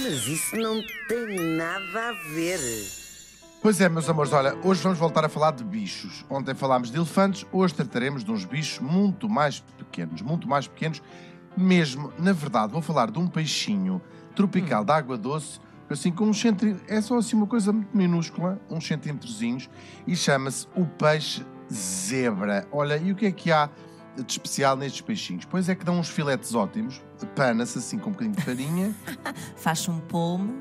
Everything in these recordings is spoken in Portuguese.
Mas isso não tem nada a ver. Pois é, meus amores, olha, hoje vamos voltar a falar de bichos. Ontem falámos de elefantes, hoje trataremos de uns bichos muito mais pequenos, muito mais pequenos mesmo. Na verdade, vou falar de um peixinho tropical de água doce, assim com um centímetro, é só assim uma coisa muito minúscula, uns centímetrozinhos, e chama-se o peixe zebra. Olha, e o que é que há de especial nestes peixinhos? Pois é que dão uns filetes ótimos, pana-se assim com um bocadinho de farinha, Faz um polme.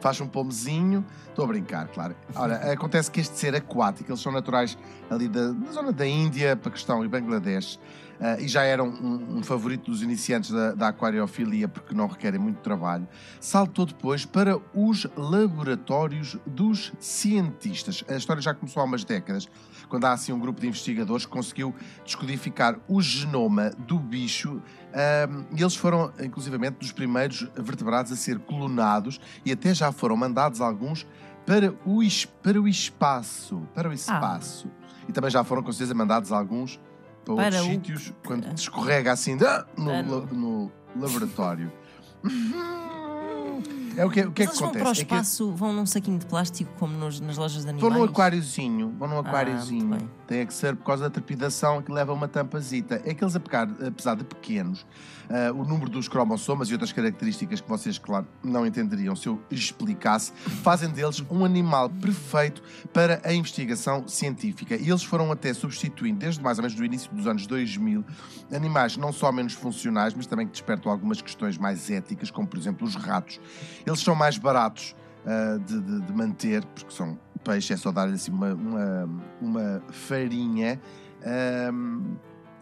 faz um pomezinho. Estou a brincar, claro. Olha, acontece que este ser aquático, eles são naturais ali da, da zona da Índia, Paquistão e Bangladesh, ah, e já eram um, um favorito dos iniciantes da, da aquariofilia porque não requerem muito trabalho. Saltou depois para os laboratórios dos cientistas. A história já começou há umas décadas, quando há assim um grupo de investigadores que conseguiu descodificar o genoma do bicho um, e eles foram, inclusivamente, dos primeiros vertebrados a ser clonados e até já foram mandados alguns para o, para o espaço. Para o espaço. E também já foram, com certeza, mandados alguns para, Para outros o- sítios, quando escorrega assim ah, no, no laboratório. é o que, o que é que eles vão acontece? para o É que espaço, vão num saquinho de plástico, como nos- nas lojas de Vão animais. num aquáriozinho, vão num aquáriozinho. muito bem. Tem que ser por causa da trepidação que leva uma tampazita. É que eles, apesar de pequenos, ah, o número dos cromossomas e outras características que vocês, claro, não entenderiam se eu explicasse, fazem deles um animal perfeito para a investigação científica. E eles foram até substituindo, desde mais ou menos do início dos anos 2000, animais não só menos funcionais, mas também que despertam algumas questões mais éticas, como por exemplo os ratos. Eles são mais baratos ah, de, de- de manter, porque são peixe, é só dar-lhe assim uma, uma, uma farinha.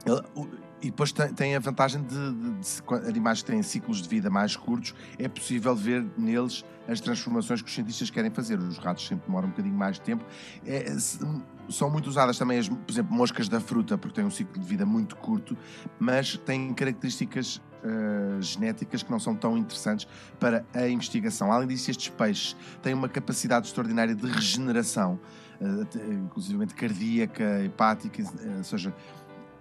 ele- o- e depois tem, a vantagem de, de- de qua- animais que têm ciclos de vida mais curtos, é possível ver neles as transformações que os cientistas querem fazer. Os ratos sempre demoram um bocadinho mais de tempo. É, se- são muito usadas também, as, por exemplo, moscas da fruta, porque têm um ciclo de vida muito curto, mas têm características ah, genéticas que não são tão interessantes para a investigação. Além disso, estes peixes têm uma capacidade extraordinária de regeneração, eh, até, inclusivamente cardíaca, hepática, eh, ou seja,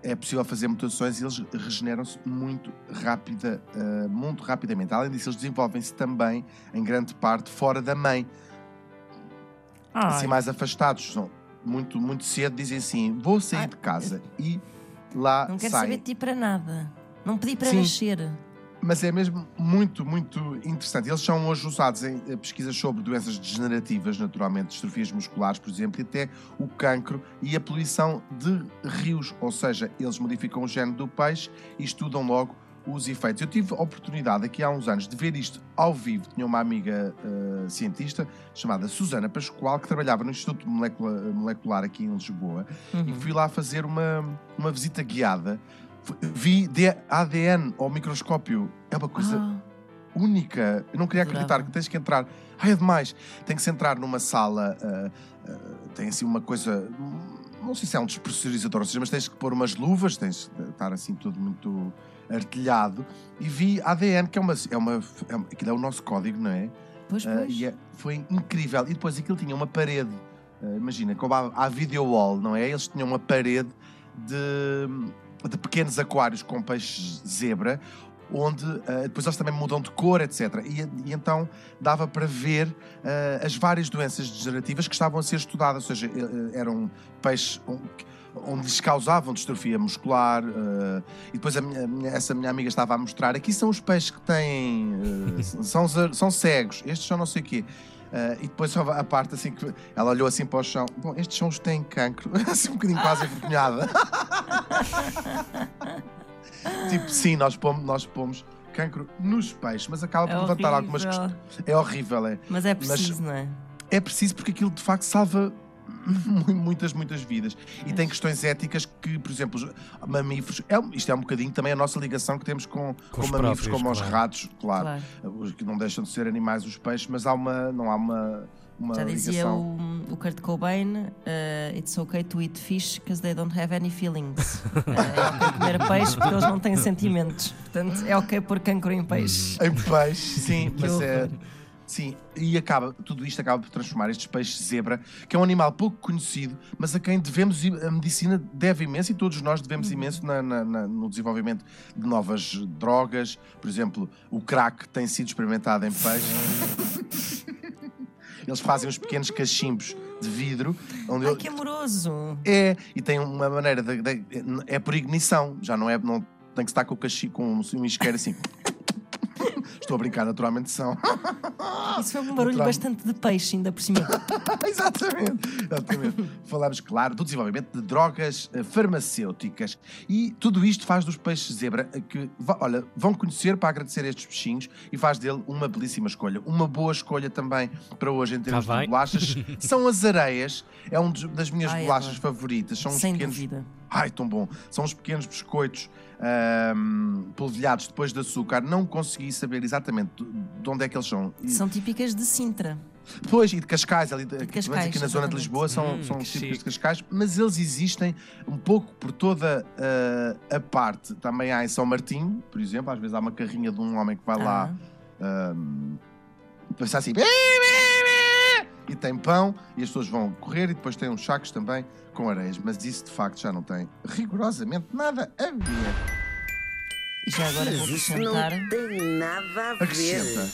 é possível fazer mutações e eles regeneram-se muito rápida, eh, muito rapidamente. Além disso, eles desenvolvem-se também, em grande parte, fora da mãe, Ai, assim mais afastados. São muito, muito cedo dizem assim: vou sair Ai, de casa e lá não quero saem. saber de ti para nada. Não pedi para Sim. nascer. Mas é mesmo muito, muito interessante. Eles são hoje usados em eh, pesquisas sobre doenças degenerativas, naturalmente, distrofias musculares, por exemplo, e até o cancro e a poluição de rios. Ou seja, eles modificam o gene do peixe e estudam logo os efeitos. Eu tive a oportunidade aqui há uns anos de ver isto ao vivo. Tinha uma amiga eh, cientista chamada Susana Pascoal que trabalhava no Instituto Molecula- Molecular aqui em Lisboa e Uhum. fui lá fazer uma, uma visita guiada. Vi ADN ao microscópio. É uma coisa Ah, única. Eu não queria acreditar que tens que entrar. Ai, é demais. Tem que se entrar numa sala. ah, ah, tem assim uma coisa. Não sei se é um despressurizador, ou seja, mas tens que pôr umas luvas, tens de estar assim tudo muito artilhado. E vi ADN, que é uma. É uma, é aquilo é o nosso código, não é? pois, Ah, pois. e é- foi incrível. E depois aquilo tinha uma parede. imagina, como há, há video wall, não é? Eles tinham uma parede de, de pequenos aquários com peixes zebra, onde ah, depois eles também mudam de cor, etc. E, e então dava para ver ah, as várias doenças degenerativas que estavam a ser estudadas, ou seja, eram peixes onde lhes causavam distrofia muscular. ah, e depois a minha- essa minha amiga estava a mostrar: aqui são os peixes que têm, ah, são, são cegos, estes são não sei o quê. Ah, e depois só a parte assim que ela olhou assim para o chão. Bom, estes são os que têm cancro. assim um bocadinho quase envergonhada. tipo, sim, nós pomos, nós pomos cancro nos peixes, mas acaba por É levantar algumas horrível. questões. É horrível, é. Mas é preciso, não é? É preciso porque aquilo de facto salva mu- muitas, muitas vidas. E tem questões éticas que, por exemplo, os mamíferos. É, isto é um bocadinho também a nossa ligação que temos com, com, os mamíferos, próprios, como os claro. ratos, claro. Claro. Os que não deixam de ser animais, os peixes, mas há uma, não há uma, uma Já dizia ligação. o, o Kurt Cobain: uh, It's okay to eat fish because they don't have any feelings. Uh, é ok comer peixe porque eles não têm sentimentos. Portanto, é ok pôr cancro em peixe. Em peixe, sim, mas é. Sim, e acaba, tudo isto acaba por transformar estes peixes zebra, que é um animal pouco conhecido, mas a quem devemos, a medicina deve imenso e todos nós devemos imenso na- na- na- no desenvolvimento de novas drogas. Por exemplo, o crack tem sido experimentado em peixe. Eles fazem os pequenos cachimbos de vidro, onde Ai, ele- que amoroso! é, e tem uma maneira de, de- é por ignição, já não é, não tem que estar com o cachimbo, com um isqueiro assim. Estou a brincar, naturalmente são. Isso foi um barulho bastante de peixe, ainda por cima. exatamente, exatamente. Falamos, claro, do desenvolvimento de drogas eh, farmacêuticas. E tudo isto faz dos peixes zebra eh, que, olha, vão conhecer para agradecer estes peixinhos e faz dele uma belíssima escolha. Uma boa escolha também para hoje em termos Tá de bolachas são as areias. É uma das minhas Ai, bolachas favoritas. São uns Sem pequenos dúvida. Ai, tão bom. São uns pequenos biscoitos ahm, polvilhados depois de açúcar. Não consegui saber exatamente de de onde é que eles são. São típicas de Sintra. Depois, e de Cascais, ali, de, Cascais, aqui na zona de exatamente. Lisboa, são, Hum, são os típicos de. Cascais, mas eles existem um pouco por toda ah, a parte. Também há em São Martinho, por exemplo, às vezes há uma carrinha de um homem que vai lá Ah, ahm, pensar assim e tem pão e as pessoas vão correr e depois tem uns sacos também com areias, mas isso de facto já não tem rigorosamente nada a ver. E já agora vou Isso acrescentar. não tem nada a ver. Acrescenta.